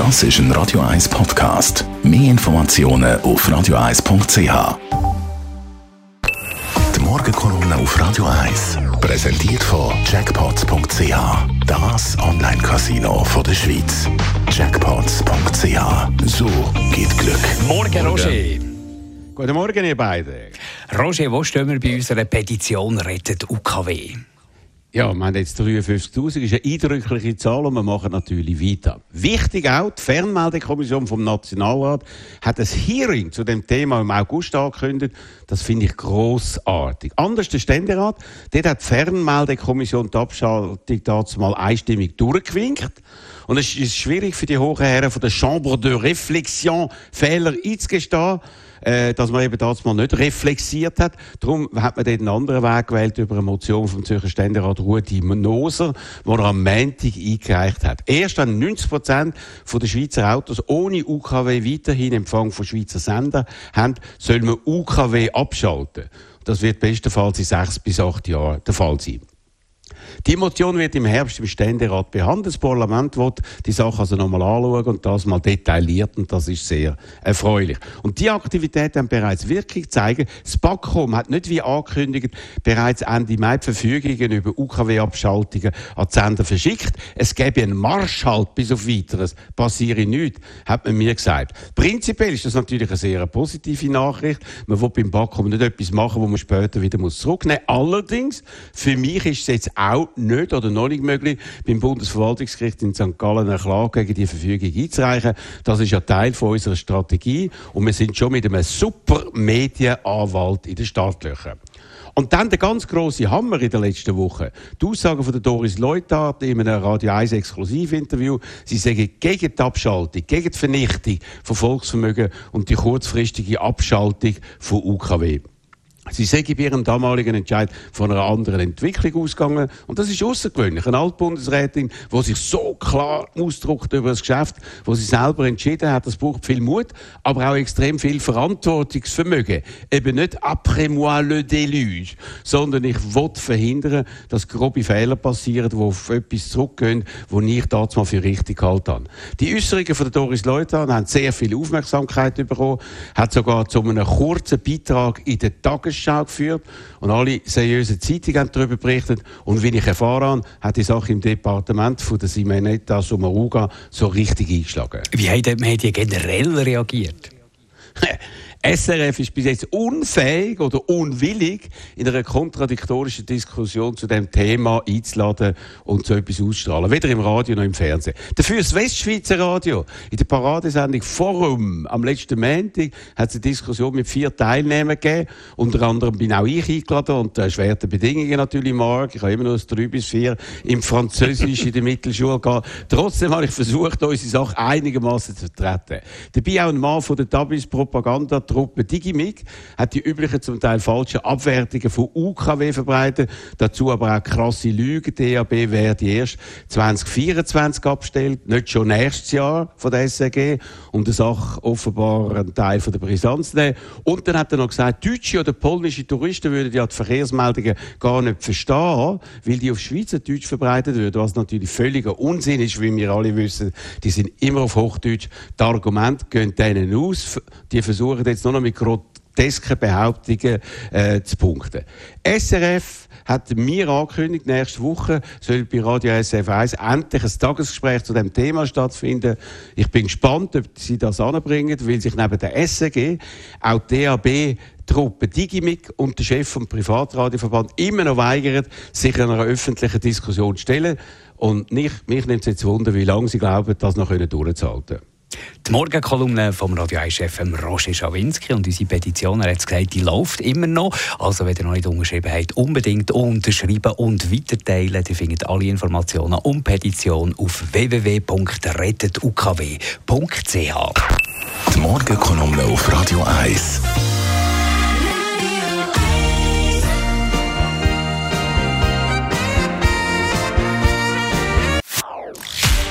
Das ist ein Radio 1 Podcast. Mehr Informationen auf radio1.ch. Die Morgenkolumne auf Radio 1 präsentiert von Jackpots.ch. Das Online-Casino der Schweiz. Jackpots.ch. So geht Glück. Morgen, Roger. Guten Morgen, ihr beiden. Roger, wo stehen wir bei unserer Petition Rettet UKW? Ja, wir haben jetzt 53'000, ist eine eindrückliche Zahl und wir machen natürlich weiter. Wichtig auch, die Fernmeldekommission vom Nationalrat hat ein Hearing zu dem Thema im August angekündigt. Das finde ich grossartig. Anders der Ständerat, dort hat die Fernmeldekommission die Abschaltung dazu mal einstimmig durchgewinkt. Und es ist schwierig für die hohen Herren von der Chambre de Réflexion Fehler einzugestehen äh, dass man eben das mal nicht reflexiert hat. Darum hat man einen anderen Weg gewählt über eine Motion vom Zürcher Ständerat Rudi Moser, die er am Montag eingereicht hat. Erst wenn 90 Prozent der Schweizer Autos ohne UKW weiterhin Empfang von Schweizer Sender haben, soll man UKW abschalten. Das wird bestenfalls in sechs bis acht Jahren der Fall sein. Die Motion wird im Herbst im Ständerat behandelt. Das Parlament wird die Sache also nochmal anschauen und das mal detailliert und das ist sehr erfreulich. Und die Aktivitäten haben bereits Wirkung zeigen. Das BAKOM hat nicht wie angekündigt bereits Ende Mai Verfügungen über UKW-Abschaltungen an die Sender verschickt. Es gäbe einen Marsch halt bis auf weiteres. Passiere nichts, hat man mir gesagt. Prinzipiell ist das natürlich eine sehr positive Nachricht. Man will beim BAKOM nicht etwas machen, wo man später wieder zurücknehmen muss. Allerdings, für mich ist es jetzt auch nicht oder noch nicht möglich, beim Bundesverwaltungsgericht in St. Gallen eine Klage gegen die Verfügung einzureichen. Das ist ja Teil von unserer Strategie und wir sind schon mit einem super Medienanwalt in den Startlöchern. Und dann der ganz große Hammer in der letzten Woche. Die Aussage von der Doris Leuthard in einem Radio 1 Exklusivinterview. Sie sagen gegen die Abschaltung, gegen die Vernichtung von Volksvermögen und die kurzfristige Abschaltung von UKW. Sie sei bei ihrem damaligen Entscheid von einer anderen Entwicklung ausgegangen. Und das ist außergewöhnlich. Eine Altbundesrätin, die sich so klar ausdrückt über das Geschäft, wo sie selber entschieden hat, das braucht viel Mut, aber auch extrem viel Verantwortungsvermögen. Eben nicht après moi le déluge, sondern ich will verhindern, dass grobe Fehler passieren, die auf etwas zurückgehen, wo ich damals mal für richtig habe. Die Äußerungen von Doris Leuthard haben sehr viel Aufmerksamkeit bekommen, hat sogar zu einem kurzen Beitrag in der Tagesschau Tagesschau geführt und alle seriösen Zeitungen haben darüber berichtet. Und wie ich erfahren habe, hat die Sache im Departement von der Simonetta Sommaruga so richtig eingeschlagen. Wie haben die Medien generell reagiert? SRF ist bis jetzt unfähig oder unwillig, in einer kontradiktorischen Diskussion zu dem Thema einzuladen und so etwas auszustrahlen. Weder im Radio noch im Fernsehen. Dafür das Westschweizer Radio. In der Paradesendung Forum am letzten Montag hat es eine Diskussion mit vier Teilnehmern gegeben. Unter anderem bin auch ich eingeladen und äh, schwerte Bedingungen natürlich morgen. Ich habe immer noch das 3 bis 4 im Französisch in der Mittelschule gehabt. Trotzdem habe ich versucht, unsere Sache einigermaßen zu vertreten. Dabei auch ein Mann von der Tabis Propaganda Truppe Digimig hat die üblichen, zum Teil falschen Abwertungen von UKW verbreitet. Dazu aber auch krasse Lügen. DAB werde erst 2024 abgestellt, nicht schon nächstes Jahr von der SRG, um der Sache offenbar einen Teil von der Brisanz zu nehmen. Und dann hat er noch gesagt, deutsche oder polnische Touristen würden ja die Verkehrsmeldungen gar nicht verstehen, weil die auf Schweizerdeutsch verbreitet würden, was natürlich völliger Unsinn ist, wie wir alle wissen. Die sind immer auf Hochdeutsch. Die Argumente gehen denen aus. Die versuchen jetzt jetzt nur noch mit grotesken Behauptungen äh, zu punkten. SRF hat mir angekündigt, nächste Woche soll bei Radio SF 1 endlich ein Tagesgespräch zu dem Thema stattfinden. Ich bin gespannt, ob sie das anbringen, weil sich neben der SRG auch DAB Truppe Digimic und der Chef vom Privatradioverband immer noch weigern, sich einer öffentlichen Diskussion zu stellen. Und mich, mich nimmt es jetzt Wunder, wie lange sie glauben, das noch durchzuhalten. Die Morgenkolumne vom Radio 1-Chef Roger Schawinski und unsere Petition, er hat gesagt, die läuft immer noch. Also wenn ihr noch nicht unterschrieben habt, unbedingt unterschreiben und weiterteilen. Ihr findet alle Informationen um Petition auf www.rettetukw.ch. Die Morgenkolumne auf Radio 1.